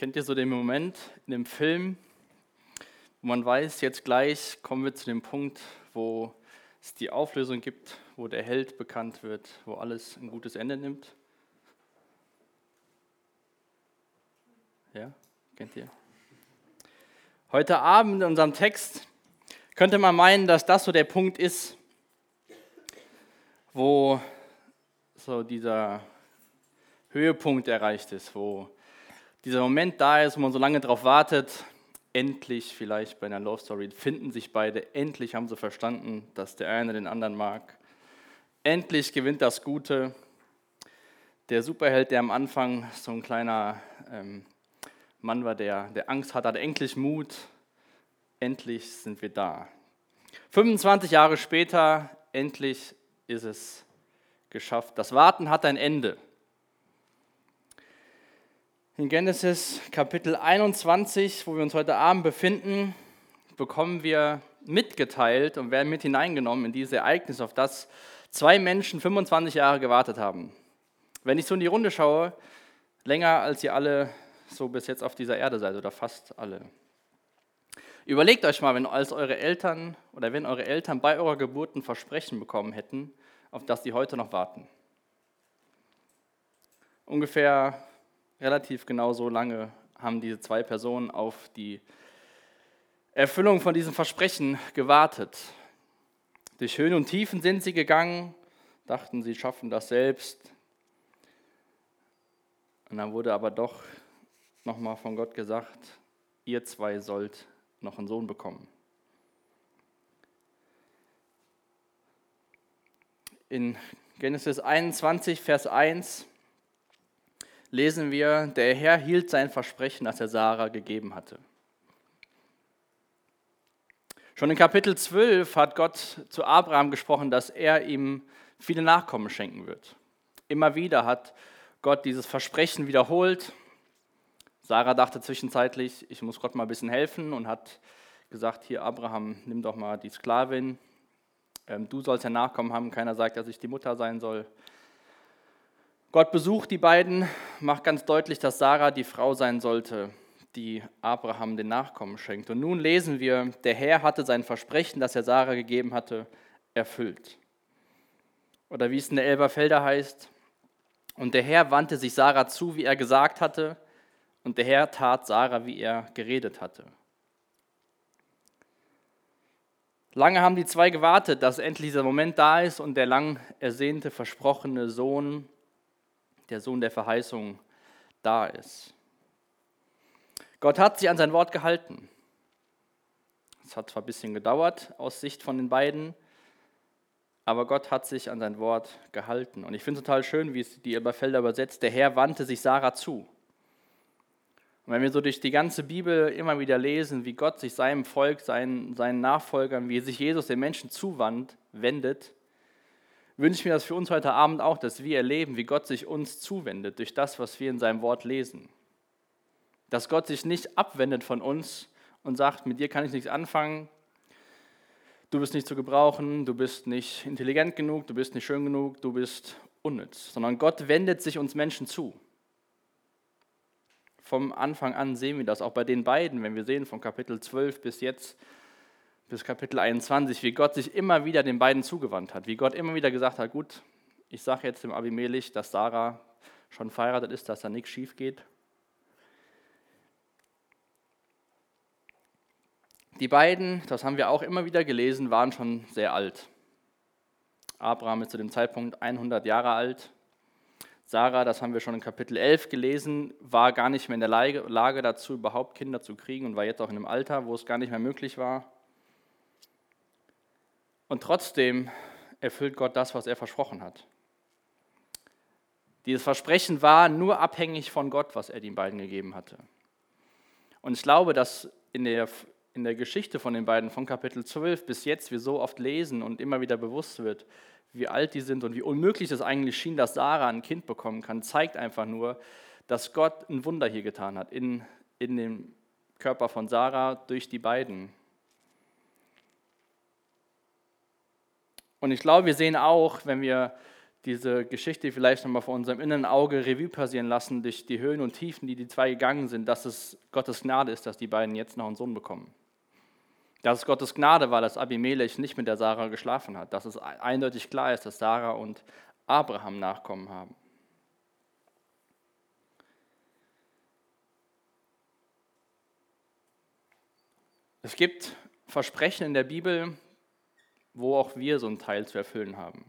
Kennt ihr so den Moment in dem Film, wo man weiß, jetzt gleich kommen wir zu dem Punkt, wo es die Auflösung gibt, wo der Held bekannt wird, wo alles ein gutes Ende nimmt? Ja, kennt ihr? Heute Abend in unserem Text könnte man meinen, dass das so der Punkt ist, wo so dieser Höhepunkt erreicht ist, wo dieser Moment da ist, wo man so lange darauf wartet, endlich vielleicht bei einer Love Story finden sich beide, endlich haben sie verstanden, dass der eine den anderen mag. Endlich gewinnt das Gute. Der Superheld, der am Anfang so ein kleiner ähm, Mann war, der, der Angst hat, hat endlich Mut. Endlich sind wir da. 25 Jahre später, endlich ist es geschafft. Das Warten hat ein Ende. In Genesis Kapitel 21, wo wir uns heute Abend befinden, bekommen wir mitgeteilt und werden mit hineingenommen in dieses Ereignis, auf das zwei Menschen 25 Jahre gewartet haben. Wenn ich so in die Runde schaue, länger als ihr alle so bis jetzt auf dieser Erde seid oder fast alle. Überlegt euch mal, wenn als eure Eltern oder wenn eure Eltern bei eurer Geburt ein Versprechen bekommen hätten, auf das sie heute noch warten. Ungefähr relativ genau so lange haben diese zwei Personen auf die Erfüllung von diesem Versprechen gewartet. Durch Höhen und Tiefen sind sie gegangen, dachten, sie schaffen das selbst. Und dann wurde aber doch nochmal von Gott gesagt, ihr zwei sollt noch einen Sohn bekommen. In Genesis 21, Vers 1 lesen wir, der Herr hielt sein Versprechen, das er Sarah gegeben hatte. Schon in Kapitel 12 hat Gott zu Abraham gesprochen, dass er ihm viele Nachkommen schenken wird. Immer wieder hat Gott dieses Versprechen wiederholt. Sarah dachte zwischenzeitlich, ich muss Gott mal ein bisschen helfen und hat gesagt, hier Abraham, nimm doch mal die Sklavin, ähm, du sollst ja Nachkommen haben, keiner sagt, dass ich die Mutter sein soll. Gott besucht die beiden, macht ganz deutlich, dass Sarah die Frau sein sollte, die Abraham den Nachkommen schenkt. Und nun lesen wir, der Herr hatte sein Versprechen, das er Sarah gegeben hatte, erfüllt. Oder wie es in der Elberfelder heißt, und der Herr wandte sich Sarah zu, wie er gesagt hatte, und der Herr tat Sarah, wie er geredet hatte. Lange haben die zwei gewartet, dass endlich dieser Moment da ist und der lang ersehnte, versprochene Sohn der Sohn der Verheißung da ist. Gott hat sich an sein Wort gehalten. Es hat zwar ein bisschen gedauert aus Sicht von den beiden, aber Gott hat sich an sein Wort gehalten. Und ich finde es total schön, wie es die Elberfelder übersetzt, der Herr wandte sich Sarah zu. Und wenn wir so durch die ganze Bibel immer wieder lesen, wie Gott sich seinem Volk, seinen, seinen Nachfolgern, wie sich Jesus den Menschen zuwendet, wünsche ich mir das für uns heute Abend auch, dass wir erleben, wie Gott sich uns zuwendet durch das, was wir in seinem Wort lesen. Dass Gott sich nicht abwendet von uns und sagt, mit dir kann ich nichts anfangen, du bist nicht zu gebrauchen, du bist nicht intelligent genug, du bist nicht schön genug, du bist unnütz, sondern Gott wendet sich uns Menschen zu. Vom Anfang an sehen wir das auch bei den beiden, wenn wir sehen von Kapitel 12 bis jetzt, bis Kapitel 21, wie Gott sich immer wieder den beiden zugewandt hat, wie Gott immer wieder gesagt hat, gut, ich sage jetzt dem Abimelech, dass Sarah schon verheiratet ist, dass da nichts schief geht. Die beiden, das haben wir auch immer wieder gelesen, waren schon sehr alt. Abraham ist zu dem Zeitpunkt 100 Jahre alt. Sarah, das haben wir schon in Kapitel 11 gelesen, war gar nicht mehr in der Lage dazu, überhaupt Kinder zu kriegen und war jetzt auch in einem Alter, wo es gar nicht mehr möglich war. Und trotzdem erfüllt Gott das, was er versprochen hat. Dieses Versprechen war nur abhängig von Gott, was er den beiden gegeben hatte. Und ich glaube, dass in der, in der Geschichte von den beiden, von Kapitel 12 bis jetzt, wir so oft lesen und immer wieder bewusst wird, wie alt die sind und wie unmöglich es eigentlich schien, dass Sarah ein Kind bekommen kann, zeigt einfach nur, dass Gott ein Wunder hier getan hat in, in dem Körper von Sarah durch die beiden. Und ich glaube, wir sehen auch, wenn wir diese Geschichte vielleicht nochmal vor unserem inneren Auge Revue passieren lassen, durch die Höhen und Tiefen, die die zwei gegangen sind, dass es Gottes Gnade ist, dass die beiden jetzt noch einen Sohn bekommen. Dass es Gottes Gnade war, dass Abimelech nicht mit der Sarah geschlafen hat. Dass es eindeutig klar ist, dass Sarah und Abraham Nachkommen haben. Es gibt Versprechen in der Bibel, wo auch wir so einen Teil zu erfüllen haben.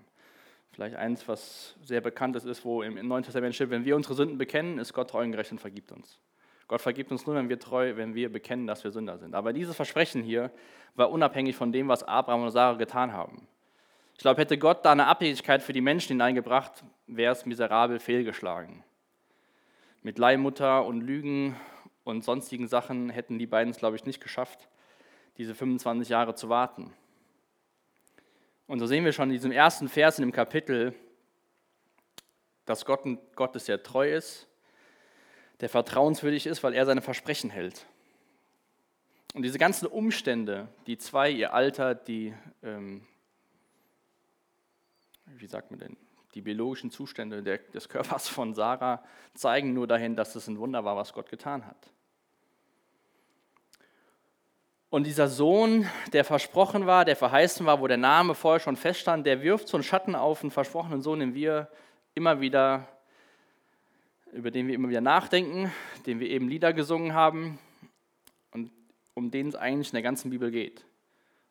Vielleicht eins, was sehr bekannt ist, ist, wo im Neuen Testament steht, wenn wir unsere Sünden bekennen, ist Gott treu und gerecht und vergibt uns. Gott vergibt uns nur, wenn wir treu, wenn wir bekennen, dass wir Sünder sind. Aber dieses Versprechen hier war unabhängig von dem, was Abraham und Sarah getan haben. Ich glaube, hätte Gott da eine Abhängigkeit für die Menschen hineingebracht, wäre es miserabel fehlgeschlagen. Mit Leihmutter und Lügen und sonstigen Sachen hätten die beiden es, glaube ich, nicht geschafft, diese 25 Jahre zu warten. Und so sehen wir schon in diesem ersten Vers in dem Kapitel, dass Gott Gott ist, der treu ist, der vertrauenswürdig ist, weil er seine Versprechen hält. Und diese ganzen Umstände, die zwei, ihr Alter, die, ähm, wie sagt man denn, die biologischen Zustände der, des Körpers von Sarah zeigen nur dahin, dass es ein Wunder war, was Gott getan hat. Und dieser Sohn, der versprochen war, der verheißen war, wo der Name vorher schon feststand, der wirft so einen Schatten auf einen versprochenen Sohn, den wir immer wieder, über den wir immer wieder nachdenken, den wir eben Lieder gesungen haben und um den es eigentlich in der ganzen Bibel geht.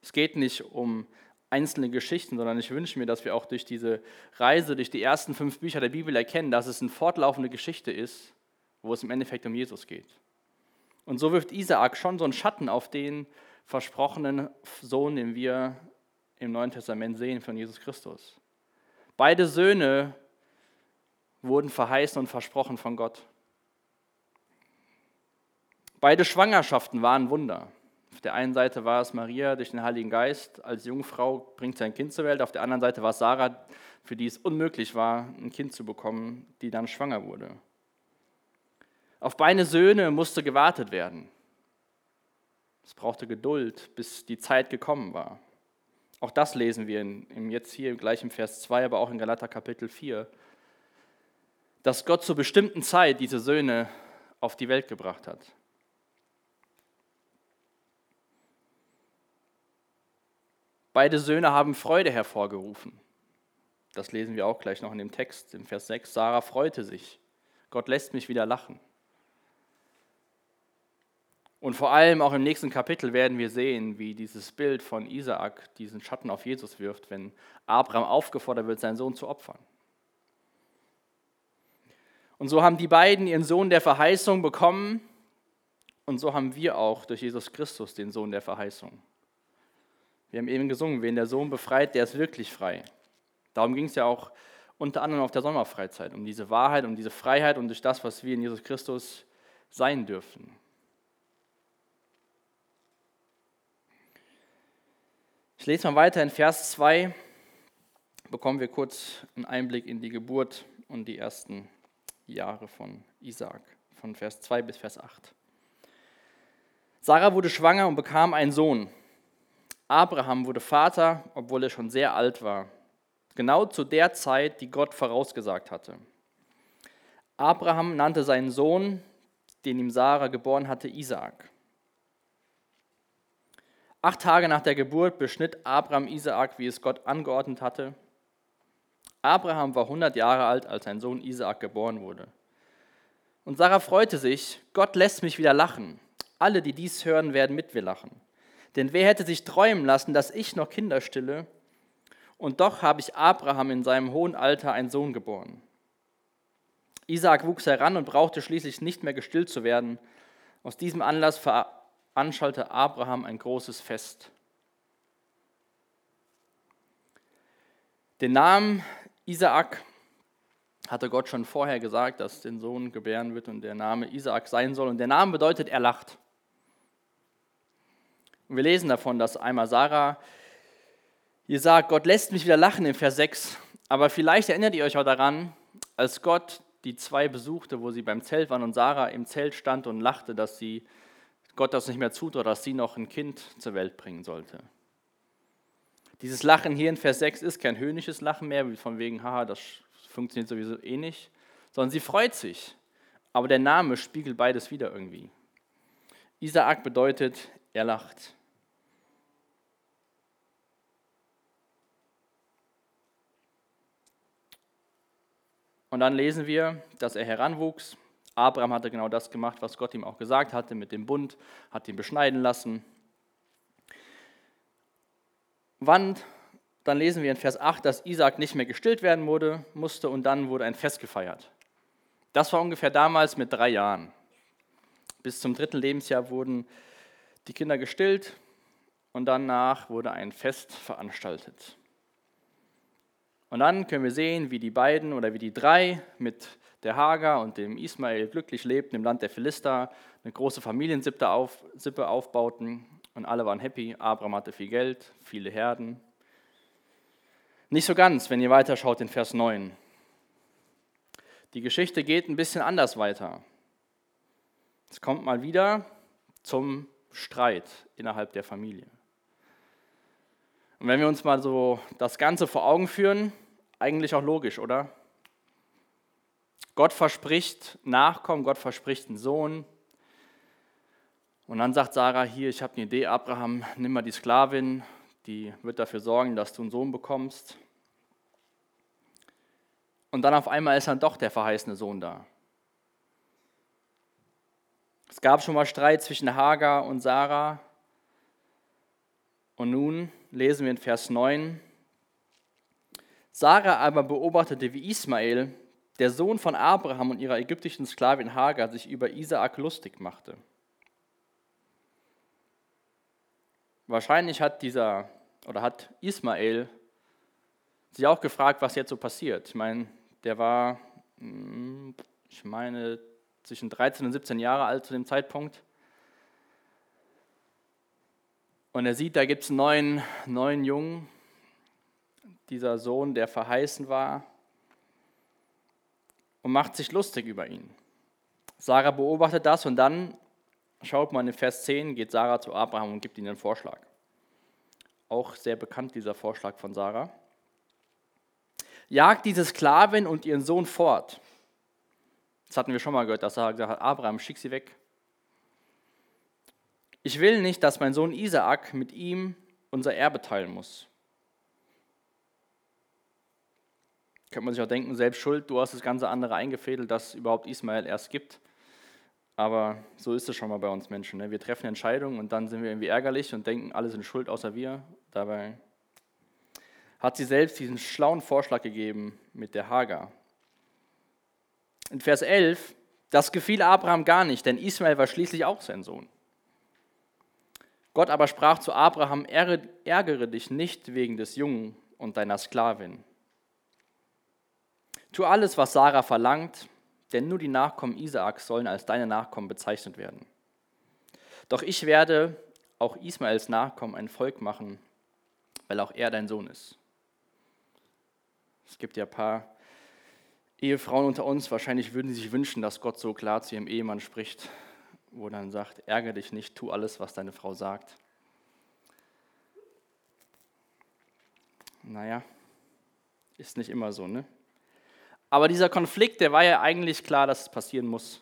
Es geht nicht um einzelne Geschichten, sondern ich wünsche mir, dass wir auch durch diese Reise, durch die ersten fünf Bücher der Bibel erkennen, dass es eine fortlaufende Geschichte ist, wo es im Endeffekt um Jesus geht. Und so wirft Isaak schon so einen Schatten auf den versprochenen Sohn, den wir im Neuen Testament sehen von Jesus Christus. Beide Söhne wurden verheißen und versprochen von Gott. Beide Schwangerschaften waren Wunder. Auf der einen Seite war es Maria durch den Heiligen Geist, als Jungfrau bringt sie ein Kind zur Welt. Auf der anderen Seite war es Sarah, für die es unmöglich war, ein Kind zu bekommen, die dann schwanger wurde. Auf beide Söhne musste gewartet werden. Es brauchte Geduld, bis die Zeit gekommen war. Auch das lesen wir in, jetzt hier gleich im Vers 2, aber auch in Galater Kapitel 4, dass Gott zur bestimmten Zeit diese Söhne auf die Welt gebracht hat. Beide Söhne haben Freude hervorgerufen. Das lesen wir auch gleich noch in dem Text, im Vers 6. Sarah freute sich. Gott lässt mich wieder lachen. Und vor allem auch im nächsten Kapitel werden wir sehen, wie dieses Bild von Isaak diesen Schatten auf Jesus wirft, wenn Abraham aufgefordert wird, seinen Sohn zu opfern. Und so haben die beiden ihren Sohn der Verheißung bekommen und so haben wir auch durch Jesus Christus den Sohn der Verheißung. Wir haben eben gesungen, wen der Sohn befreit, der ist wirklich frei. Darum ging es ja auch unter anderem auf der Sommerfreizeit, um diese Wahrheit, um diese Freiheit und durch das, was wir in Jesus Christus sein dürfen. Ich lese mal weiter in Vers 2, bekommen wir kurz einen Einblick in die Geburt und die ersten Jahre von Isaak, von Vers 2 bis Vers 8. Sarah wurde schwanger und bekam einen Sohn. Abraham wurde Vater, obwohl er schon sehr alt war, genau zu der Zeit, die Gott vorausgesagt hatte. Abraham nannte seinen Sohn, den ihm Sarah geboren hatte, Isaak. Acht Tage nach der Geburt beschnitt Abraham Isaak, wie es Gott angeordnet hatte. Abraham war 100 Jahre alt, als sein Sohn Isaak geboren wurde. Und Sarah freute sich, Gott lässt mich wieder lachen. Alle, die dies hören, werden mit mir lachen. Denn wer hätte sich träumen lassen, dass ich noch Kinder stille? Und doch habe ich Abraham in seinem hohen Alter einen Sohn geboren. Isaak wuchs heran und brauchte schließlich nicht mehr gestillt zu werden. Aus diesem Anlass veranstaltete Abraham ein großes Fest. Den Namen Isaak hatte Gott schon vorher gesagt, dass den Sohn gebären wird und der Name Isaak sein soll. Und der Name bedeutet, er lacht. Und wir lesen davon, dass einmal Sarah ihr sagt, Gott lässt mich wieder lachen im Vers 6. Aber vielleicht erinnert ihr euch auch daran, als Gott die zwei besuchte, wo sie beim Zelt waren und Sarah im Zelt stand und lachte, dass sie Gott das nicht mehr zutraut, dass sie noch ein Kind zur Welt bringen sollte. Dieses Lachen hier in Vers 6 ist kein höhnisches Lachen mehr, wie von wegen, haha, das funktioniert sowieso eh nicht, sondern sie freut sich. Aber der Name spiegelt beides wieder irgendwie. Isaak bedeutet, er lacht. Und dann lesen wir, dass er heranwuchs. Abraham hatte genau das gemacht, was Gott ihm auch gesagt hatte mit dem Bund, hat ihn beschneiden lassen. Wann, dann lesen wir in Vers 8, dass Isaac nicht mehr gestillt werden wurde, musste und dann wurde ein Fest gefeiert. Das war ungefähr damals mit drei Jahren. Bis zum dritten Lebensjahr wurden die Kinder gestillt und danach wurde ein Fest veranstaltet. Und dann können wir sehen, wie die beiden oder wie die drei mit der Hagar und dem Ismael glücklich lebten im Land der Philister, eine große Familiensippe auf, aufbauten und alle waren happy. Abraham hatte viel Geld, viele Herden. Nicht so ganz, wenn ihr weiterschaut in Vers 9. Die Geschichte geht ein bisschen anders weiter. Es kommt mal wieder zum Streit innerhalb der Familie. Und wenn wir uns mal so das Ganze vor Augen führen, eigentlich auch logisch, oder? Gott verspricht Nachkommen, Gott verspricht einen Sohn. Und dann sagt Sarah hier, ich habe eine Idee, Abraham, nimm mal die Sklavin, die wird dafür sorgen, dass du einen Sohn bekommst. Und dann auf einmal ist dann doch der verheißene Sohn da. Es gab schon mal Streit zwischen Hagar und Sarah. Und nun lesen wir in Vers 9, Sarah aber beobachtete, wie Ismael, der Sohn von Abraham und ihrer ägyptischen Sklavin Hagar, sich über Isaak lustig machte. Wahrscheinlich hat dieser oder hat Ismael sich auch gefragt, was jetzt so passiert. Ich meine, der war, hm, ich meine, zwischen 13 und 17 Jahre alt zu dem Zeitpunkt. Und er sieht, da gibt es einen neuen, neuen Jungen, dieser Sohn, der verheißen war, und macht sich lustig über ihn. Sarah beobachtet das und dann, schaut man in Vers 10, geht Sarah zu Abraham und gibt ihm einen Vorschlag. Auch sehr bekannt dieser Vorschlag von Sarah. Jagt diese Sklavin und ihren Sohn fort. Das hatten wir schon mal gehört, dass Sarah gesagt hat, Abraham, schick sie weg. Ich will nicht, dass mein Sohn Isaak mit ihm unser Erbe teilen muss. Könnte man sich auch denken, selbst schuld, du hast das ganze andere eingefädelt, dass überhaupt Ismael erst gibt. Aber so ist es schon mal bei uns Menschen. Ne? Wir treffen Entscheidungen und dann sind wir irgendwie ärgerlich und denken, alle sind schuld außer wir. Dabei hat sie selbst diesen schlauen Vorschlag gegeben mit der Hagar. In Vers 11, das gefiel Abraham gar nicht, denn Ismael war schließlich auch sein Sohn. Gott aber sprach zu Abraham, ärgere dich nicht wegen des Jungen und deiner Sklavin. Tu alles, was Sarah verlangt, denn nur die Nachkommen Isaaks sollen als deine Nachkommen bezeichnet werden. Doch ich werde auch Ismaels Nachkommen ein Volk machen, weil auch er dein Sohn ist. Es gibt ja ein paar Ehefrauen unter uns, wahrscheinlich würden sie sich wünschen, dass Gott so klar zu ihrem Ehemann spricht, wo er dann sagt, ärgere dich nicht, tu alles, was deine Frau sagt. Naja, ist nicht immer so, ne? Aber dieser Konflikt, der war ja eigentlich klar, dass es passieren muss.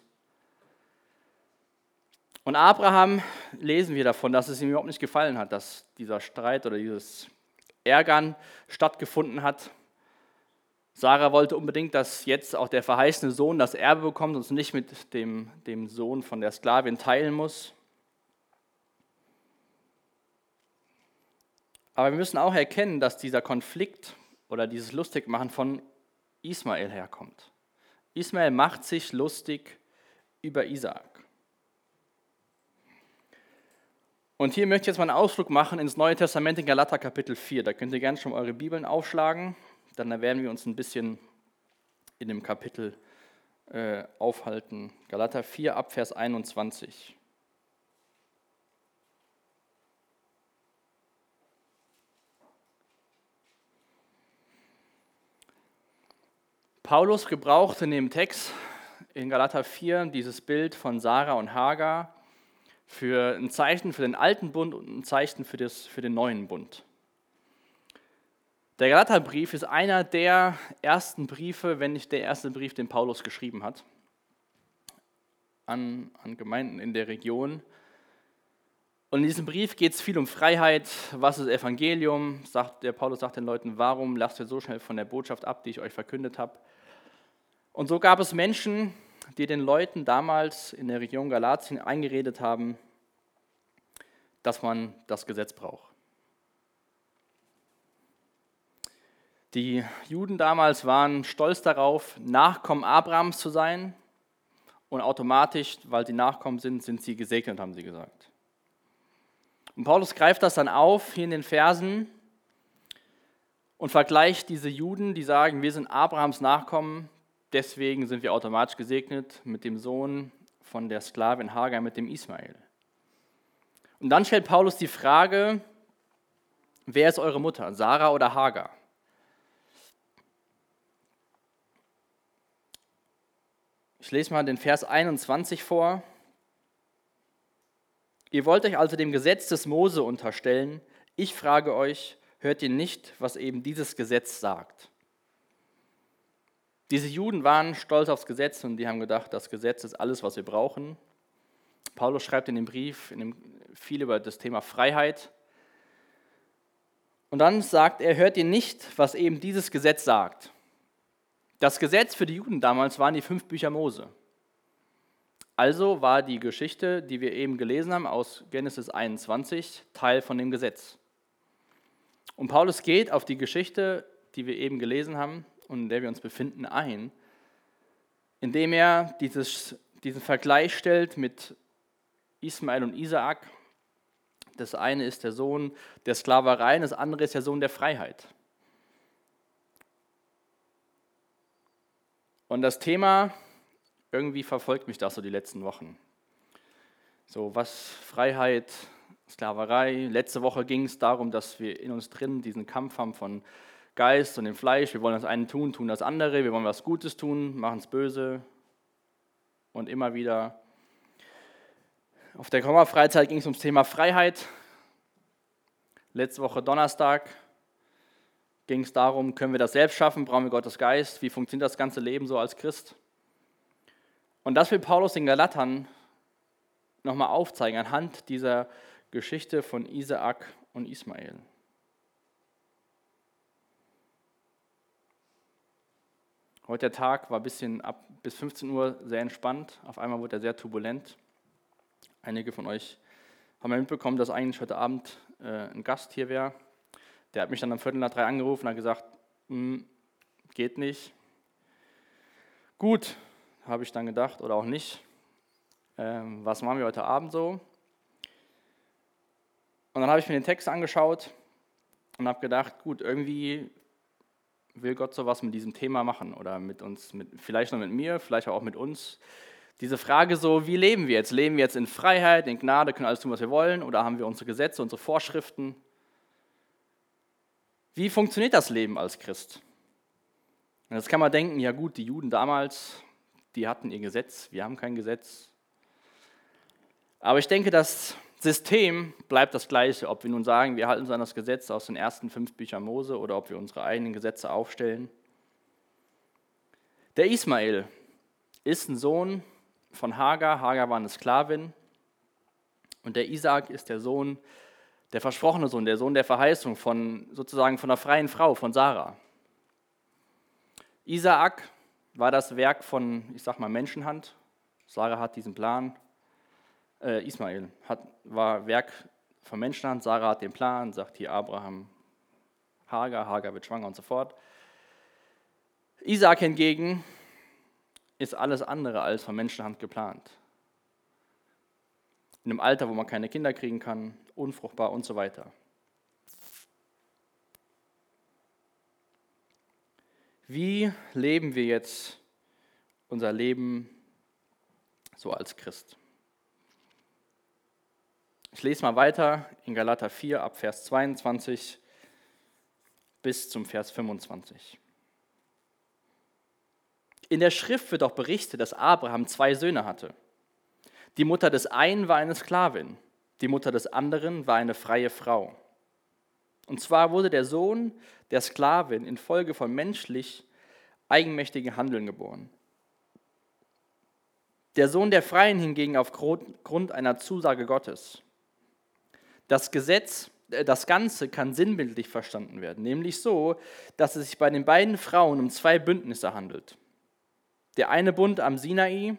Und Abraham lesen wir davon, dass es ihm überhaupt nicht gefallen hat, dass dieser Streit oder dieses Ärgern stattgefunden hat. Sarah wollte unbedingt, dass jetzt auch der verheißene Sohn das Erbe bekommt und es nicht mit dem, dem Sohn von der Sklavin teilen muss. Aber wir müssen auch erkennen, dass dieser Konflikt oder dieses Lustigmachen von Ismael herkommt. Ismael macht sich lustig über Isaak. Und hier möchte ich jetzt mal einen Ausflug machen ins Neue Testament in Galater Kapitel 4. Da könnt ihr gerne schon eure Bibeln aufschlagen. Dann werden wir uns ein bisschen in dem Kapitel äh, aufhalten. Galater 4 ab Vers 21. Paulus gebrauchte in dem Text in Galater 4 dieses Bild von Sarah und Hagar für ein Zeichen für den alten Bund und ein Zeichen für, das, für den neuen Bund. Der Galaterbrief ist einer der ersten Briefe, wenn nicht der erste Brief, den Paulus geschrieben hat, an, an Gemeinden in der Region. Und in diesem Brief geht es viel um Freiheit. Was ist Evangelium? Sagt, der Paulus sagt den Leuten, warum lasst ihr so schnell von der Botschaft ab, die ich euch verkündet habe? Und so gab es Menschen, die den Leuten damals in der Region Galatien eingeredet haben, dass man das Gesetz braucht. Die Juden damals waren stolz darauf, Nachkommen Abrahams zu sein. Und automatisch, weil sie Nachkommen sind, sind sie gesegnet, haben sie gesagt. Und Paulus greift das dann auf hier in den Versen und vergleicht diese Juden, die sagen, wir sind Abrahams Nachkommen, deswegen sind wir automatisch gesegnet mit dem Sohn von der Sklavin Hagar, mit dem Ismael. Und dann stellt Paulus die Frage, wer ist eure Mutter, Sarah oder Hagar? Ich lese mal den Vers 21 vor. Ihr wollt euch also dem Gesetz des Mose unterstellen. Ich frage euch, hört ihr nicht, was eben dieses Gesetz sagt? Diese Juden waren stolz aufs Gesetz und die haben gedacht, das Gesetz ist alles, was wir brauchen. Paulus schreibt in dem Brief in dem, viel über das Thema Freiheit. Und dann sagt er, hört ihr nicht, was eben dieses Gesetz sagt. Das Gesetz für die Juden damals waren die fünf Bücher Mose. Also war die Geschichte, die wir eben gelesen haben aus Genesis 21, Teil von dem Gesetz. Und Paulus geht auf die Geschichte, die wir eben gelesen haben und in der wir uns befinden, ein, indem er dieses, diesen Vergleich stellt mit Ismael und Isaak. Das eine ist der Sohn der Sklaverei, das andere ist der Sohn der Freiheit. Und das Thema, irgendwie verfolgt mich das so die letzten Wochen. So, was Freiheit, Sklaverei. Letzte Woche ging es darum, dass wir in uns drin diesen Kampf haben von Geist und dem Fleisch. Wir wollen das eine tun, tun das andere. Wir wollen was Gutes tun, machen es böse. Und immer wieder. Auf der Komma-Freizeit ging es ums Thema Freiheit. Letzte Woche Donnerstag ging es darum, können wir das selbst schaffen, brauchen wir Gottes Geist, wie funktioniert das ganze Leben so als Christ. Und das will Paulus den Galatern nochmal aufzeigen, anhand dieser Geschichte von Isaak und Ismael. Heute der Tag war bisschen ab bis 15 Uhr sehr entspannt. Auf einmal wurde er sehr turbulent. Einige von euch haben ja mitbekommen, dass eigentlich heute Abend äh, ein Gast hier wäre. Der hat mich dann am Viertel nach drei angerufen und hat gesagt, hm, geht nicht. Gut, habe ich dann gedacht, oder auch nicht. Ähm, was machen wir heute Abend so? Und dann habe ich mir den Text angeschaut und habe gedacht, gut, irgendwie will Gott sowas mit diesem Thema machen oder mit uns, mit, vielleicht noch mit mir, vielleicht auch mit uns. Diese Frage so, wie leben wir jetzt? Leben wir jetzt in Freiheit, in Gnade, können alles tun, was wir wollen oder haben wir unsere Gesetze, unsere Vorschriften? Wie funktioniert das Leben als Christ? Und jetzt kann man denken, ja gut, die Juden damals, die hatten ihr Gesetz, wir haben kein Gesetz. Aber ich denke, das System bleibt das gleiche, ob wir nun sagen, wir halten uns an das Gesetz aus den ersten fünf Büchern Mose oder ob wir unsere eigenen Gesetze aufstellen. Der Ismael ist ein Sohn von Hagar. Hagar war eine Sklavin. Und der Isaac ist der Sohn der versprochene Sohn, der Sohn der Verheißung von sozusagen von der freien Frau, von Sarah. Isaak war das Werk von, ich sag mal, Menschenhand. Sarah hat diesen Plan. Äh, Ismael hat, war Werk von Menschenhand. Sarah hat den Plan, sagt hier Abraham, Hagar, Hagar wird schwanger und so fort. Isaak hingegen ist alles andere als von Menschenhand geplant. In einem Alter, wo man keine Kinder kriegen kann, unfruchtbar und so weiter. Wie leben wir jetzt unser Leben so als Christ? Ich lese mal weiter in Galater 4 ab Vers 22 bis zum Vers 25. In der Schrift wird auch berichtet, dass Abraham zwei Söhne hatte. Die Mutter des einen war eine Sklavin die Mutter des anderen war eine freie Frau. Und zwar wurde der Sohn der Sklavin infolge von menschlich eigenmächtigen Handeln geboren. Der Sohn der Freien hingegen aufgrund einer Zusage Gottes. Das Gesetz, äh, das Ganze kann sinnbildlich verstanden werden, nämlich so, dass es sich bei den beiden Frauen um zwei Bündnisse handelt. Der eine Bund am Sinai,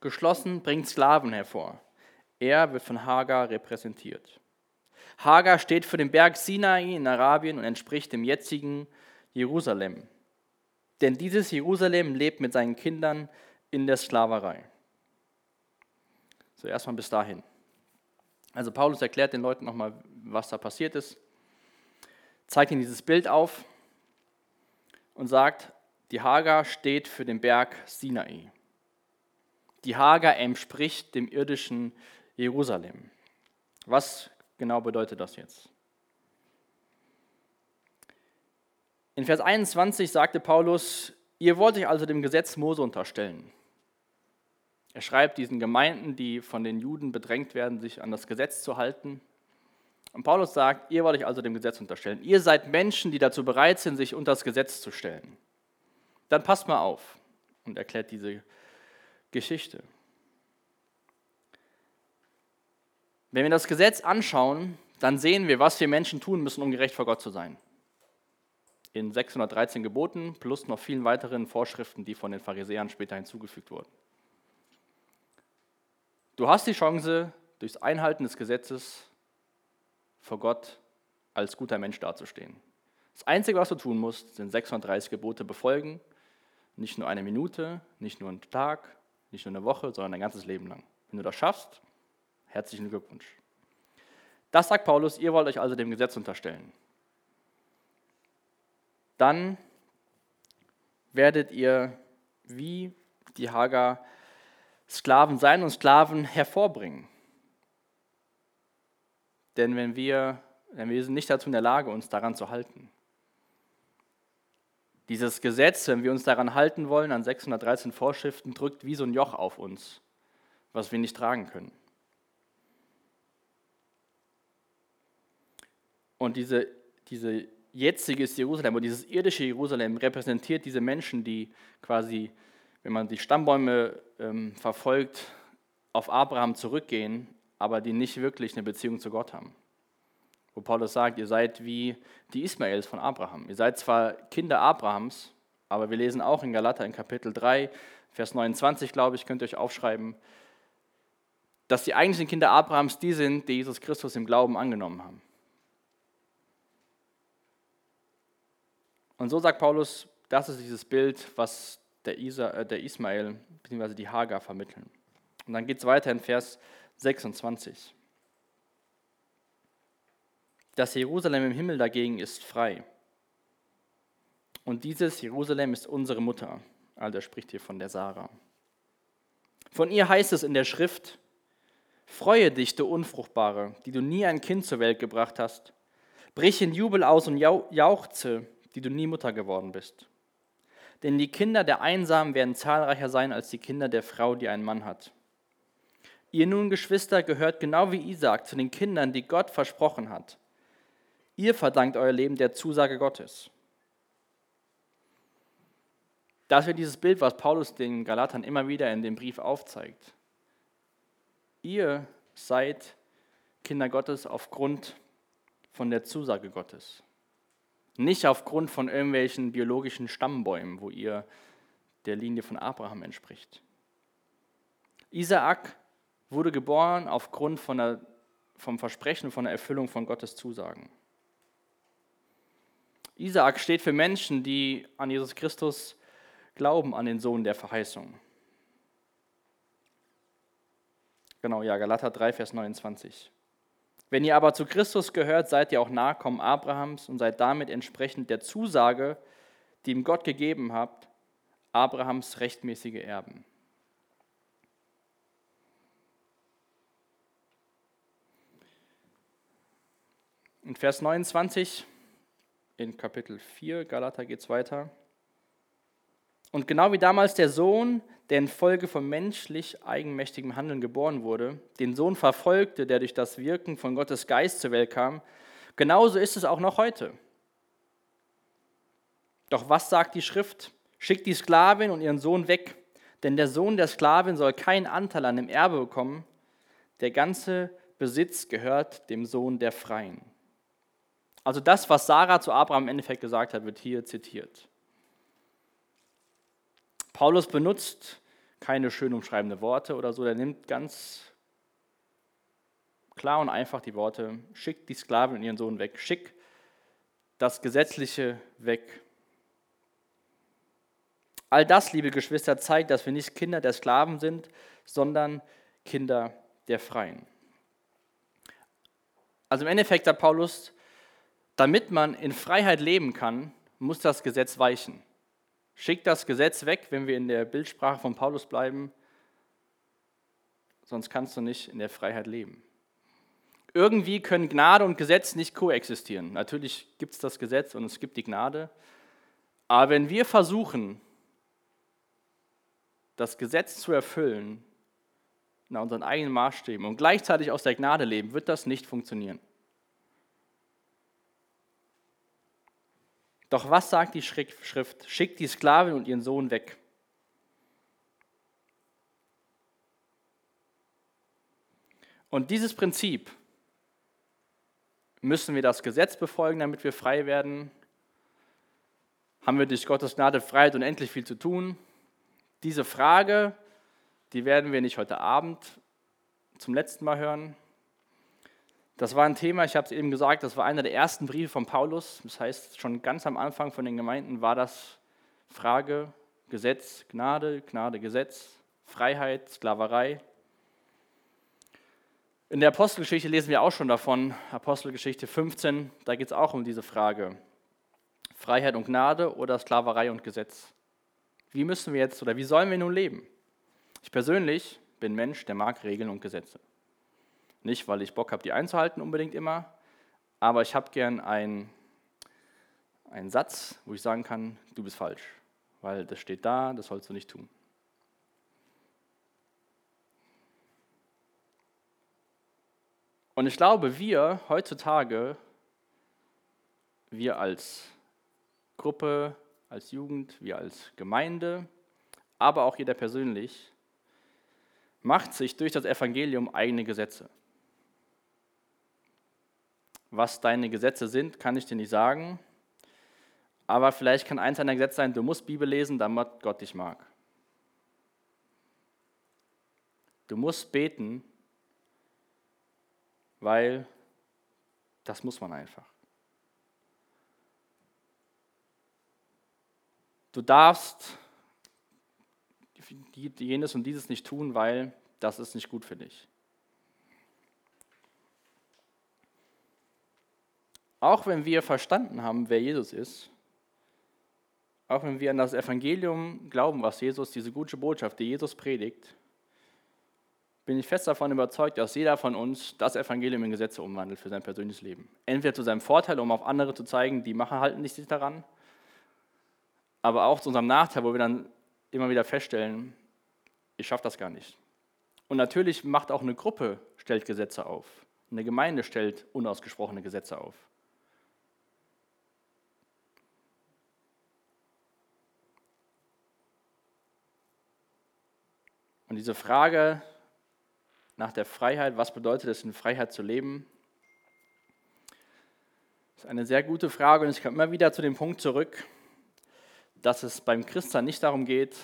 geschlossen, bringt Sklaven hervor. Er wird von Hagar repräsentiert. Hagar steht für den Berg Sinai in Arabien und entspricht dem jetzigen Jerusalem. Denn dieses Jerusalem lebt mit seinen Kindern in der Sklaverei. So, erstmal bis dahin. Also Paulus erklärt den Leuten nochmal, was da passiert ist, zeigt ihnen dieses Bild auf und sagt, die Hagar steht für den Berg Sinai. Die Hagar entspricht dem irdischen Jerusalem. Was genau bedeutet das jetzt? In Vers 21 sagte Paulus, ihr wollt euch also dem Gesetz Mose unterstellen. Er schreibt diesen Gemeinden, die von den Juden bedrängt werden, sich an das Gesetz zu halten. Und Paulus sagt, ihr wollt euch also dem Gesetz unterstellen. Ihr seid Menschen, die dazu bereit sind, sich unter das Gesetz zu stellen. Dann passt mal auf und erklärt diese Geschichte. Wenn wir das Gesetz anschauen, dann sehen wir, was wir Menschen tun müssen, um gerecht vor Gott zu sein. In 613 Geboten plus noch vielen weiteren Vorschriften, die von den Pharisäern später hinzugefügt wurden. Du hast die Chance, durchs Einhalten des Gesetzes vor Gott als guter Mensch dazustehen. Das Einzige, was du tun musst, sind 630 Gebote befolgen. Nicht nur eine Minute, nicht nur einen Tag, nicht nur eine Woche, sondern dein ganzes Leben lang. Wenn du das schaffst, herzlichen Glückwunsch. Das sagt Paulus, ihr wollt euch also dem Gesetz unterstellen. Dann werdet ihr wie die Hagar Sklaven sein und Sklaven hervorbringen. Denn wenn wir, denn wir sind nicht dazu in der Lage, uns daran zu halten. Dieses Gesetz, wenn wir uns daran halten wollen, an 613 Vorschriften, drückt wie so ein Joch auf uns, was wir nicht tragen können. Und diese, diese jetzige Jerusalem oder dieses irdische Jerusalem repräsentiert diese Menschen, die quasi wenn man die Stammbäume ähm, verfolgt, auf Abraham zurückgehen, aber die nicht wirklich eine Beziehung zu Gott haben. Wo Paulus sagt, ihr seid wie die Ismaels von Abraham. Ihr seid zwar Kinder Abrahams, aber wir lesen auch in Galater in Kapitel 3, Vers 29, glaube ich, könnt ihr euch aufschreiben, dass die eigentlichen Kinder Abrahams die sind, die Jesus Christus im Glauben angenommen haben. Und so sagt Paulus, das ist dieses Bild, was der, Isa, äh, der Ismael bzw. die Hagar vermitteln. Und dann geht es weiter in Vers 26. Das Jerusalem im Himmel dagegen ist frei. Und dieses Jerusalem ist unsere Mutter. Also er spricht hier von der Sarah. Von ihr heißt es in der Schrift, Freue dich, du Unfruchtbare, die du nie ein Kind zur Welt gebracht hast. Brich in Jubel aus und jauchze, die du nie Mutter geworden bist. Denn die Kinder der Einsamen werden zahlreicher sein als die Kinder der Frau, die einen Mann hat. Ihr nun, Geschwister, gehört genau wie Isaac zu den Kindern, die Gott versprochen hat. Ihr verdankt euer Leben der Zusage Gottes. Das wird dieses Bild, was Paulus den Galatern immer wieder in dem Brief aufzeigt. Ihr seid Kinder Gottes aufgrund von der Zusage Gottes. Nicht aufgrund von irgendwelchen biologischen Stammbäumen, wo ihr der Linie von Abraham entspricht. Isaak wurde geboren aufgrund von der, vom Versprechen von der Erfüllung von Gottes Zusagen. Isaak steht für Menschen, die an Jesus Christus glauben, an den Sohn der Verheißung. Genau, ja, Galater 3, Vers 29. Wenn ihr aber zu Christus gehört, seid ihr auch Nachkommen Abrahams und seid damit entsprechend der Zusage, die ihm Gott gegeben hat, Abrahams rechtmäßige Erben. In Vers 29 in Kapitel 4 Galater geht es weiter. Und genau wie damals der Sohn, der infolge von menschlich eigenmächtigem Handeln geboren wurde, den Sohn verfolgte, der durch das Wirken von Gottes Geist zur Welt kam, Genauso ist es auch noch heute. Doch was sagt die Schrift? Schickt die Sklavin und ihren Sohn weg, denn der Sohn der Sklavin soll keinen Anteil an dem Erbe bekommen. Der ganze Besitz gehört dem Sohn der Freien. Also das, was Sarah zu Abraham im Endeffekt gesagt hat, wird hier zitiert. Paulus benutzt keine schön umschreibende Worte oder so, er nimmt ganz klar und einfach die Worte, schick die Sklavin und ihren Sohn weg, schick das Gesetzliche weg. All das, liebe Geschwister, zeigt, dass wir nicht Kinder der Sklaven sind, sondern Kinder der Freien. Also im Endeffekt sagt Paulus, damit man in Freiheit leben kann, muss das Gesetz weichen. Schickt das Gesetz weg, wenn wir in der Bildsprache von Paulus bleiben, sonst kannst du nicht in der Freiheit leben. Irgendwie können Gnade und Gesetz nicht koexistieren. Natürlich gibt es das Gesetz und es gibt die Gnade. Aber wenn wir versuchen, das Gesetz zu erfüllen, nach unseren eigenen Maßstäben und gleichzeitig aus der Gnade leben, wird das nicht funktionieren. Doch was sagt die Schrift? Schickt die Sklavin und ihren Sohn weg. Und dieses Prinzip müssen wir das Gesetz befolgen, damit wir frei werden. Haben wir durch Gottes Gnade Freiheit und endlich viel zu tun? Diese Frage, die werden wir nicht heute Abend zum letzten Mal hören, das war ein Thema, ich habe es eben gesagt, das war einer der ersten Briefe von Paulus. Das heißt, schon ganz am Anfang von den Gemeinden war das Frage, Gesetz, Gnade, Gnade, Gesetz, Freiheit, Sklaverei. In der Apostelgeschichte lesen wir auch schon davon, Apostelgeschichte 15, da geht es auch um diese Frage. Freiheit und Gnade oder Sklaverei und Gesetz. Wie müssen wir jetzt oder wie sollen wir nun leben? Ich persönlich bin Mensch, der mag Regeln und Gesetze. Nicht, weil ich Bock habe, die einzuhalten unbedingt immer, aber ich habe gern einen, einen Satz, wo ich sagen kann, du bist falsch, weil das steht da, das sollst du nicht tun. Und ich glaube, wir heutzutage, wir als Gruppe, als Jugend, wir als Gemeinde, aber auch jeder persönlich, macht sich durch das Evangelium eigene Gesetze. Was deine Gesetze sind, kann ich dir nicht sagen. Aber vielleicht kann eins deiner Gesetze sein, du musst Bibel lesen, damit Gott dich mag. Du musst beten, weil das muss man einfach. Du darfst jenes und dieses nicht tun, weil das ist nicht gut für dich. Auch wenn wir verstanden haben, wer Jesus ist, auch wenn wir an das Evangelium glauben, was Jesus, diese gute Botschaft, die Jesus predigt, bin ich fest davon überzeugt, dass jeder von uns das Evangelium in Gesetze umwandelt für sein persönliches Leben. Entweder zu seinem Vorteil, um auf andere zu zeigen, die machen halten nicht sich daran, aber auch zu unserem Nachteil, wo wir dann immer wieder feststellen, ich schaffe das gar nicht. Und natürlich macht auch eine Gruppe, stellt Gesetze auf. Eine Gemeinde stellt unausgesprochene Gesetze auf. Und diese Frage nach der Freiheit, was bedeutet es, in Freiheit zu leben, ist eine sehr gute Frage und ich komme immer wieder zu dem Punkt zurück, dass es beim Christen nicht darum geht,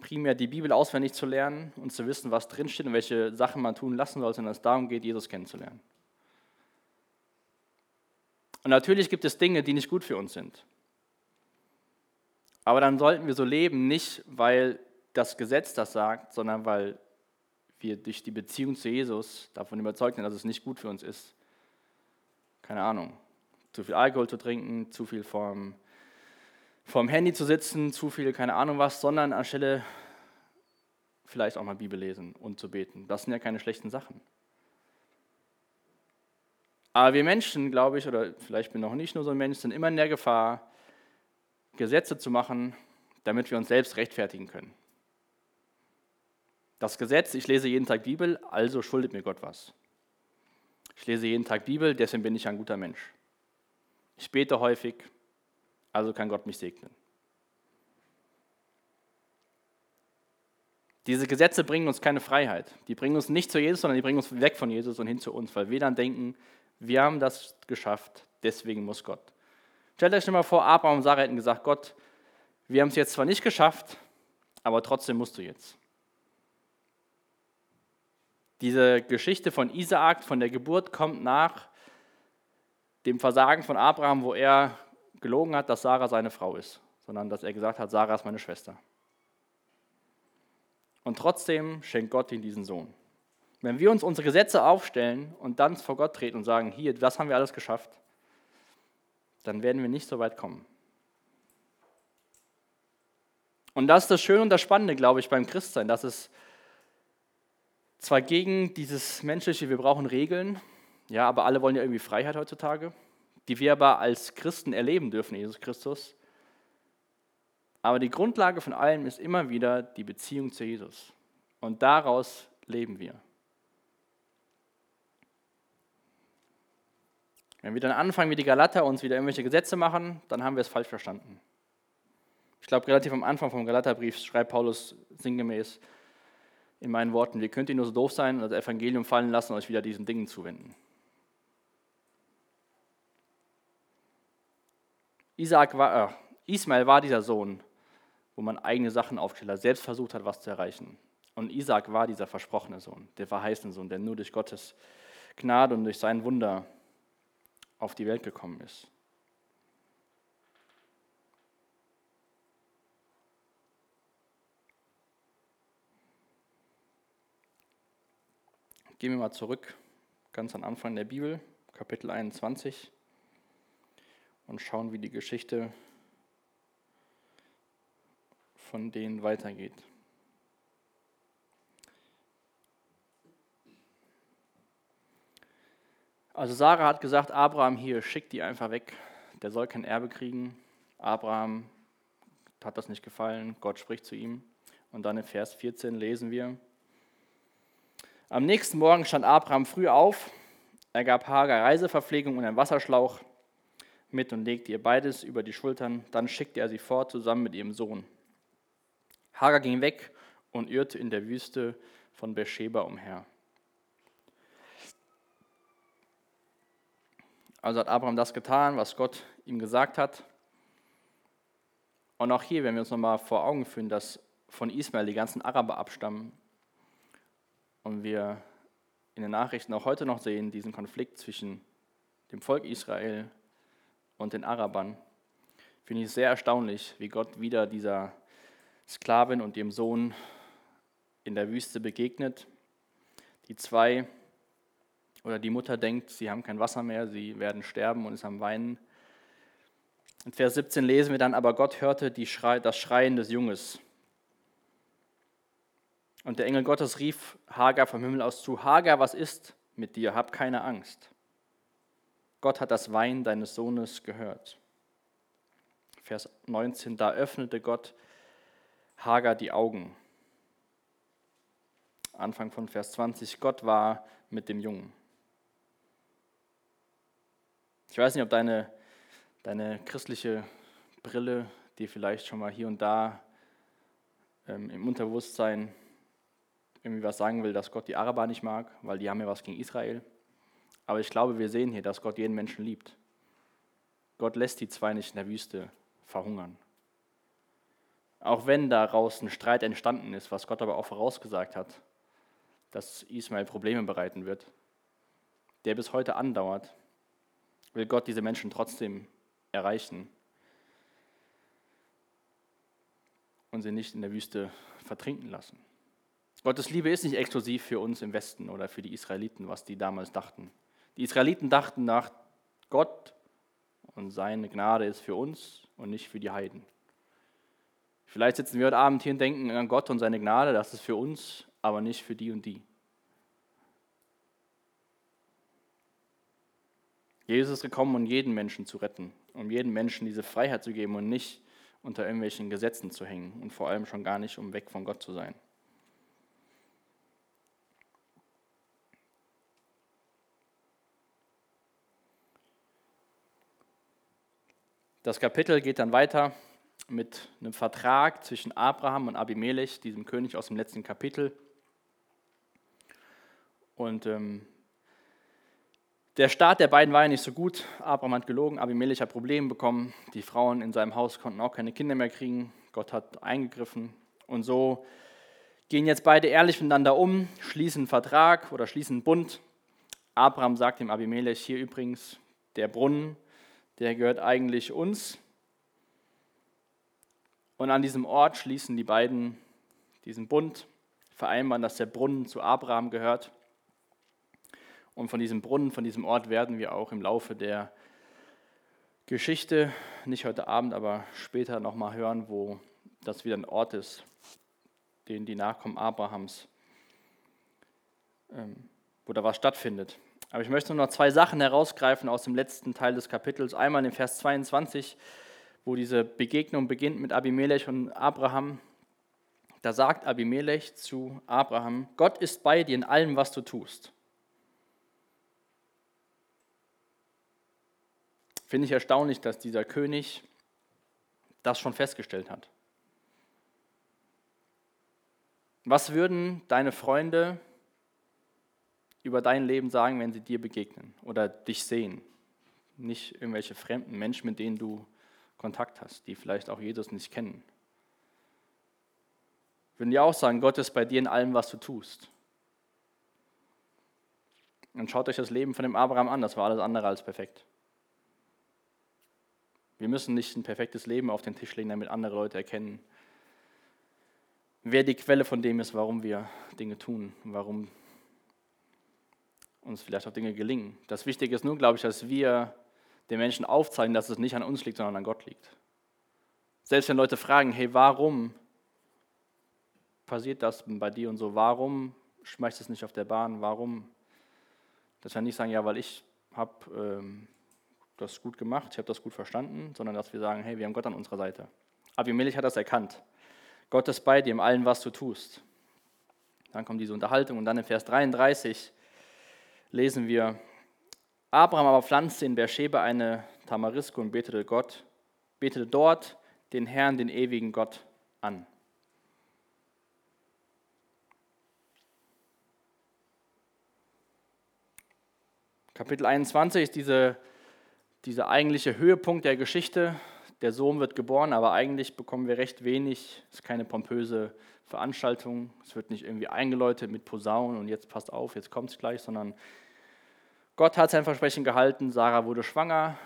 primär die Bibel auswendig zu lernen und zu wissen, was drinsteht und welche Sachen man tun lassen soll, sondern es darum geht, Jesus kennenzulernen. Und natürlich gibt es Dinge, die nicht gut für uns sind. Aber dann sollten wir so leben, nicht weil das Gesetz das sagt, sondern weil wir durch die Beziehung zu Jesus davon überzeugt sind, dass es nicht gut für uns ist. Keine Ahnung, zu viel Alkohol zu trinken, zu viel vorm, vorm Handy zu sitzen, zu viel, keine Ahnung was, sondern anstelle vielleicht auch mal Bibel lesen und zu beten. Das sind ja keine schlechten Sachen. Aber wir Menschen, glaube ich, oder vielleicht bin ich noch nicht nur so ein Mensch, sind immer in der Gefahr, Gesetze zu machen, damit wir uns selbst rechtfertigen können. Das Gesetz, ich lese jeden Tag Bibel, also schuldet mir Gott was. Ich lese jeden Tag Bibel, deswegen bin ich ein guter Mensch. Ich bete häufig, also kann Gott mich segnen. Diese Gesetze bringen uns keine Freiheit. Die bringen uns nicht zu Jesus, sondern die bringen uns weg von Jesus und hin zu uns, weil wir dann denken, wir haben das geschafft, deswegen muss Gott. Stellt euch mal vor, Abraham und Sarah hätten gesagt, Gott, wir haben es jetzt zwar nicht geschafft, aber trotzdem musst du jetzt. Diese Geschichte von Isaak, von der Geburt, kommt nach dem Versagen von Abraham, wo er gelogen hat, dass Sarah seine Frau ist, sondern dass er gesagt hat, Sarah ist meine Schwester. Und trotzdem schenkt Gott ihm diesen Sohn. Wenn wir uns unsere Gesetze aufstellen und dann vor Gott treten und sagen, hier, das haben wir alles geschafft, dann werden wir nicht so weit kommen. Und das ist das Schöne und das Spannende, glaube ich, beim Christsein, dass es zwar gegen dieses menschliche, wir brauchen Regeln, ja, aber alle wollen ja irgendwie Freiheit heutzutage, die wir aber als Christen erleben dürfen, Jesus Christus. Aber die Grundlage von allem ist immer wieder die Beziehung zu Jesus. Und daraus leben wir. Wenn wir dann anfangen, wie die Galater uns wieder irgendwelche Gesetze machen, dann haben wir es falsch verstanden. Ich glaube, relativ am Anfang vom Galaterbrief schreibt Paulus sinngemäß in meinen Worten, wir könnt ihr nur so doof sein und das Evangelium fallen lassen und euch wieder diesen Dingen zuwenden. Isaac war, äh, Ismael war dieser Sohn, wo man eigene Sachen aufgestellt hat, selbst versucht hat, was zu erreichen. Und Isaac war dieser versprochene Sohn, der verheißene Sohn, der nur durch Gottes Gnade und durch sein Wunder auf die Welt gekommen ist. Gehen wir mal zurück, ganz am Anfang der Bibel, Kapitel 21, und schauen, wie die Geschichte von denen weitergeht. Also Sarah hat gesagt, Abraham hier, schick die einfach weg, der soll kein Erbe kriegen. Abraham hat das nicht gefallen, Gott spricht zu ihm. Und dann in Vers 14 lesen wir, am nächsten Morgen stand Abraham früh auf, er gab Hagar Reiseverpflegung und einen Wasserschlauch mit und legte ihr beides über die Schultern, dann schickte er sie fort zusammen mit ihrem Sohn. Hagar ging weg und irrte in der Wüste von Beersheba umher. Also hat Abraham das getan, was Gott ihm gesagt hat. Und auch hier, wenn wir uns nochmal vor Augen führen, dass von Ismael die ganzen Araber abstammen und wir in den Nachrichten auch heute noch sehen, diesen Konflikt zwischen dem Volk Israel und den Arabern, finde ich sehr erstaunlich, wie Gott wieder dieser Sklavin und ihrem Sohn in der Wüste begegnet. Die zwei oder die Mutter denkt, sie haben kein Wasser mehr, sie werden sterben und ist am Weinen. In Vers 17 lesen wir dann, aber Gott hörte Schrei, das Schreien des Junges. Und der Engel Gottes rief Hagar vom Himmel aus zu, Hagar, was ist mit dir? Hab keine Angst. Gott hat das Weinen deines Sohnes gehört. Vers 19, da öffnete Gott Hagar die Augen. Anfang von Vers 20, Gott war mit dem Jungen. Ich weiß nicht, ob deine, deine christliche Brille dir vielleicht schon mal hier und da ähm, im Unterbewusstsein irgendwie was sagen will, dass Gott die Araber nicht mag, weil die haben ja was gegen Israel. Aber ich glaube, wir sehen hier, dass Gott jeden Menschen liebt. Gott lässt die zwei nicht in der Wüste verhungern. Auch wenn daraus ein Streit entstanden ist, was Gott aber auch vorausgesagt hat, dass Ismael Probleme bereiten wird, der bis heute andauert, will Gott diese Menschen trotzdem erreichen und sie nicht in der Wüste vertrinken lassen. Gottes Liebe ist nicht exklusiv für uns im Westen oder für die Israeliten, was die damals dachten. Die Israeliten dachten nach Gott und seine Gnade ist für uns und nicht für die Heiden. Vielleicht sitzen wir heute Abend hier und denken an Gott und seine Gnade, das ist für uns, aber nicht für die und die. Jesus ist gekommen, um jeden Menschen zu retten, um jedem Menschen diese Freiheit zu geben und nicht unter irgendwelchen Gesetzen zu hängen und vor allem schon gar nicht, um weg von Gott zu sein. Das Kapitel geht dann weiter mit einem Vertrag zwischen Abraham und Abimelech, diesem König aus dem letzten Kapitel. Und ähm, der Start der beiden war ja nicht so gut. Abraham hat gelogen, Abimelech hat Probleme bekommen. Die Frauen in seinem Haus konnten auch keine Kinder mehr kriegen. Gott hat eingegriffen. Und so gehen jetzt beide ehrlich miteinander um, schließen einen Vertrag oder schließen einen Bund. Abraham sagt dem Abimelech hier übrigens, der Brunnen, der gehört eigentlich uns. Und an diesem Ort schließen die beiden diesen Bund, vereinbaren, dass der Brunnen zu Abraham gehört. Und von diesem Brunnen, von diesem Ort werden wir auch im Laufe der Geschichte, nicht heute Abend, aber später nochmal hören, wo das wieder ein Ort ist, den die Nachkommen Abrahams, ähm, wo da was stattfindet. Aber ich möchte nur noch zwei Sachen herausgreifen aus dem letzten Teil des Kapitels. Einmal in Vers 22, wo diese Begegnung beginnt mit Abimelech und Abraham. Da sagt Abimelech zu Abraham, Gott ist bei dir in allem, was du tust. Finde ich erstaunlich, dass dieser König das schon festgestellt hat. Was würden deine Freunde über dein Leben sagen, wenn sie dir begegnen oder dich sehen? Nicht irgendwelche fremden Menschen, mit denen du Kontakt hast, die vielleicht auch Jesus nicht kennen. Würden die auch sagen, Gott ist bei dir in allem, was du tust. Und schaut euch das Leben von dem Abraham an, das war alles andere als perfekt. Wir müssen nicht ein perfektes Leben auf den Tisch legen, damit andere Leute erkennen, wer die Quelle von dem ist, warum wir Dinge tun, warum uns vielleicht auch Dinge gelingen. Das Wichtige ist nur, glaube ich, dass wir den Menschen aufzeigen, dass es nicht an uns liegt, sondern an Gott liegt. Selbst wenn Leute fragen, hey, warum passiert das bei dir und so, warum schmeißt es nicht auf der Bahn, warum? Dass wir nicht sagen, ja, weil ich habe ähm, das gut gemacht, ich habe das gut verstanden, sondern dass wir sagen, hey, wir haben Gott an unserer Seite. Abimelech hat das erkannt. Gott ist bei dir in allem, was du tust. Dann kommt diese Unterhaltung und dann in Vers 33 lesen wir, Abraham aber pflanzte in Beersheba eine Tamariske und betete Gott, betete dort den Herrn, den ewigen Gott an. Kapitel 21 ist diese, dieser eigentliche Höhepunkt der Geschichte. Der Sohn wird geboren, aber eigentlich bekommen wir recht wenig. Es ist keine pompöse Veranstaltung. Es wird nicht irgendwie eingeläutet mit Posaunen und jetzt passt auf, jetzt kommt es gleich, sondern Gott hat sein Versprechen gehalten, Sarah wurde schwanger.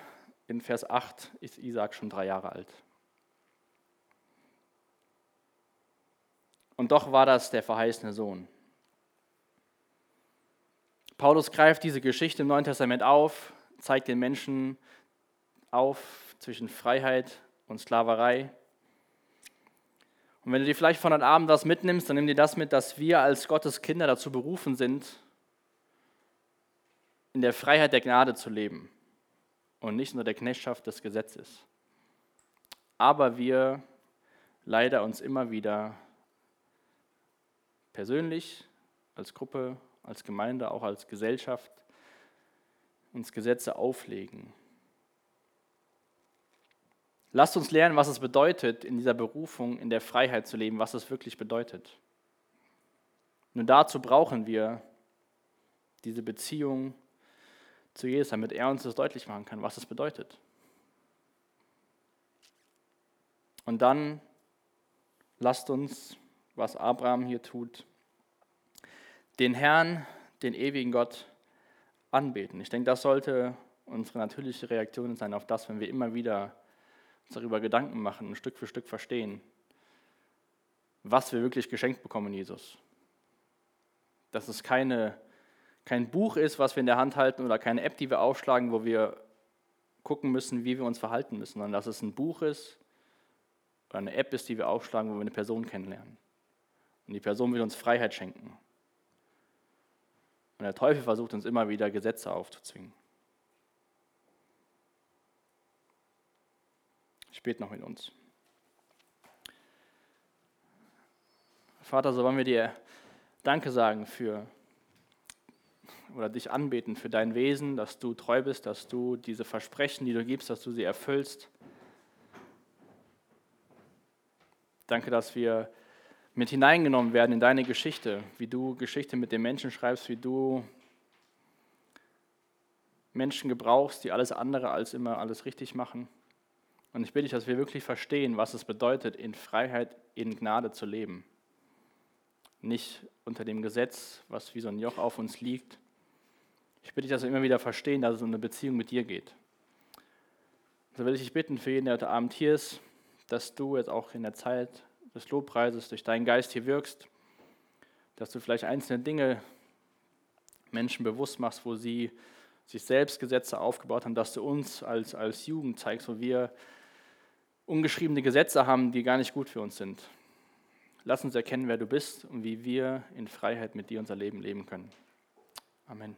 In Vers 8 ist Isaac schon drei Jahre alt. Und doch war das der verheißene Sohn. Paulus greift diese Geschichte im Neuen Testament auf, zeigt den Menschen auf zwischen Freiheit und Sklaverei. Und wenn du dir vielleicht von heute Abend was mitnimmst, dann nimm dir das mit, dass wir als Gottes Kinder dazu berufen sind, in der Freiheit der Gnade zu leben und nicht unter der Knechtschaft des Gesetzes. Aber wir leider uns immer wieder persönlich, als Gruppe, als Gemeinde, auch als Gesellschaft uns Gesetze auflegen. Lasst uns lernen, was es bedeutet, in dieser Berufung, in der Freiheit zu leben, was es wirklich bedeutet. Nur dazu brauchen wir diese Beziehung zu Jesus, damit er uns das deutlich machen kann, was es bedeutet. Und dann lasst uns, was Abraham hier tut, den Herrn, den ewigen Gott anbeten. Ich denke, das sollte unsere natürliche Reaktion sein auf das, wenn wir immer wieder uns darüber Gedanken machen und Stück für Stück verstehen, was wir wirklich geschenkt bekommen in Jesus. Dass es keine kein Buch ist, was wir in der Hand halten oder keine App, die wir aufschlagen, wo wir gucken müssen, wie wir uns verhalten müssen, sondern dass es ein Buch ist oder eine App ist, die wir aufschlagen, wo wir eine Person kennenlernen. Und die Person will uns Freiheit schenken. Und der Teufel versucht uns immer wieder Gesetze aufzuzwingen. spät noch mit uns. Vater, so wollen wir dir Danke sagen für oder dich anbeten für dein Wesen, dass du treu bist, dass du diese Versprechen, die du gibst, dass du sie erfüllst. Danke, dass wir mit hineingenommen werden in deine Geschichte, wie du Geschichte mit den Menschen schreibst, wie du Menschen gebrauchst, die alles andere als immer alles richtig machen. Und ich bitte dich, dass wir wirklich verstehen, was es bedeutet, in Freiheit, in Gnade zu leben. Nicht unter dem Gesetz, was wie so ein Joch auf uns liegt. Ich bitte dich, dass wir immer wieder verstehen, dass es um eine Beziehung mit dir geht. So will ich dich bitten für jeden, der heute Abend hier ist, dass du jetzt auch in der Zeit des Lobpreises durch deinen Geist hier wirkst, dass du vielleicht einzelne Dinge Menschen bewusst machst, wo sie sich selbst Gesetze aufgebaut haben, dass du uns als, als Jugend zeigst, wo wir ungeschriebene Gesetze haben, die gar nicht gut für uns sind. Lass uns erkennen, wer du bist und wie wir in Freiheit mit dir unser Leben leben können. Amen.